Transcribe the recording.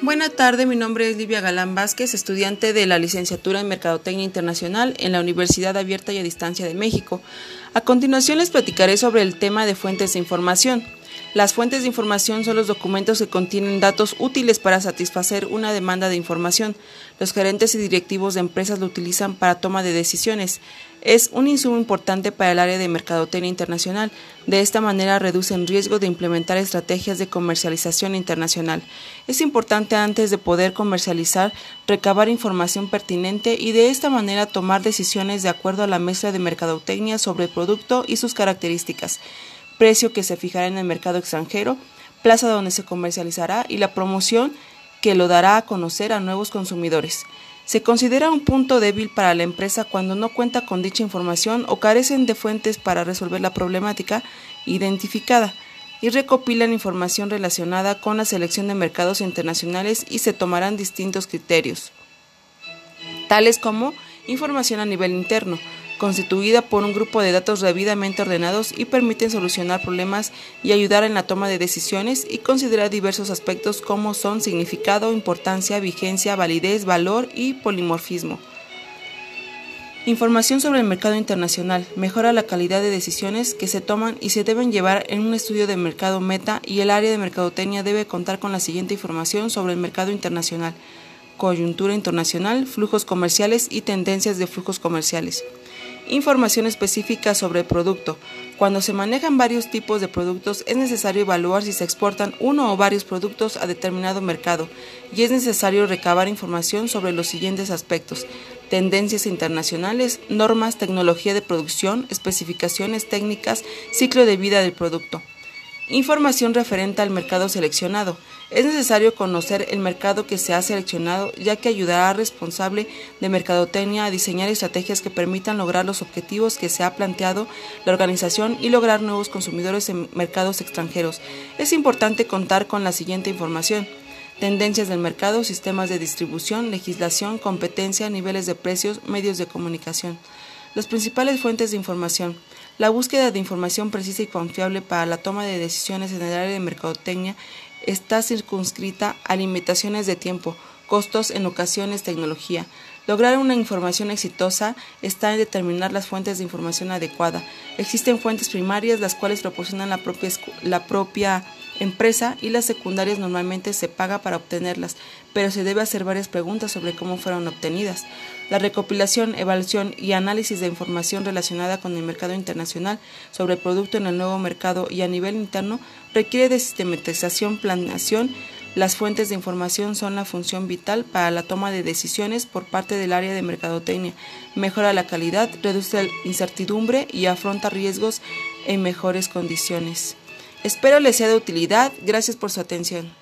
Buenas tardes, mi nombre es Livia Galán Vázquez, estudiante de la licenciatura en Mercadotecnia Internacional en la Universidad Abierta y a Distancia de México. A continuación les platicaré sobre el tema de fuentes de información. Las fuentes de información son los documentos que contienen datos útiles para satisfacer una demanda de información. Los gerentes y directivos de empresas lo utilizan para toma de decisiones. Es un insumo importante para el área de mercadotecnia internacional. De esta manera reducen riesgo de implementar estrategias de comercialización internacional. Es importante antes de poder comercializar recabar información pertinente y de esta manera tomar decisiones de acuerdo a la mezcla de mercadotecnia sobre el producto y sus características precio que se fijará en el mercado extranjero, plaza donde se comercializará y la promoción que lo dará a conocer a nuevos consumidores. Se considera un punto débil para la empresa cuando no cuenta con dicha información o carecen de fuentes para resolver la problemática identificada y recopilan información relacionada con la selección de mercados internacionales y se tomarán distintos criterios, tales como información a nivel interno, constituida por un grupo de datos debidamente ordenados y permiten solucionar problemas y ayudar en la toma de decisiones y considerar diversos aspectos como son significado, importancia, vigencia, validez, valor y polimorfismo. Información sobre el mercado internacional. Mejora la calidad de decisiones que se toman y se deben llevar en un estudio de mercado meta y el área de mercadotecnia debe contar con la siguiente información sobre el mercado internacional, coyuntura internacional, flujos comerciales y tendencias de flujos comerciales información específica sobre el producto. Cuando se manejan varios tipos de productos es necesario evaluar si se exportan uno o varios productos a determinado mercado y es necesario recabar información sobre los siguientes aspectos tendencias internacionales, normas, tecnología de producción, especificaciones técnicas, ciclo de vida del producto. Información referente al mercado seleccionado. Es necesario conocer el mercado que se ha seleccionado ya que ayudará al responsable de mercadotecnia a diseñar estrategias que permitan lograr los objetivos que se ha planteado la organización y lograr nuevos consumidores en mercados extranjeros. Es importante contar con la siguiente información tendencias del mercado, sistemas de distribución, legislación, competencia, niveles de precios, medios de comunicación. Las principales fuentes de información. La búsqueda de información precisa y confiable para la toma de decisiones en el área de mercadotecnia está circunscrita a limitaciones de tiempo, costos, en ocasiones tecnología. Lograr una información exitosa está en determinar las fuentes de información adecuada. Existen fuentes primarias, las cuales proporcionan la propia, la propia empresa y las secundarias normalmente se paga para obtenerlas, pero se debe hacer varias preguntas sobre cómo fueron obtenidas. La recopilación, evaluación y análisis de información relacionada con el mercado internacional sobre el producto en el nuevo mercado y a nivel interno requiere de sistematización, planeación, las fuentes de información son la función vital para la toma de decisiones por parte del área de mercadotecnia. Mejora la calidad, reduce la incertidumbre y afronta riesgos en mejores condiciones. Espero les sea de utilidad. Gracias por su atención.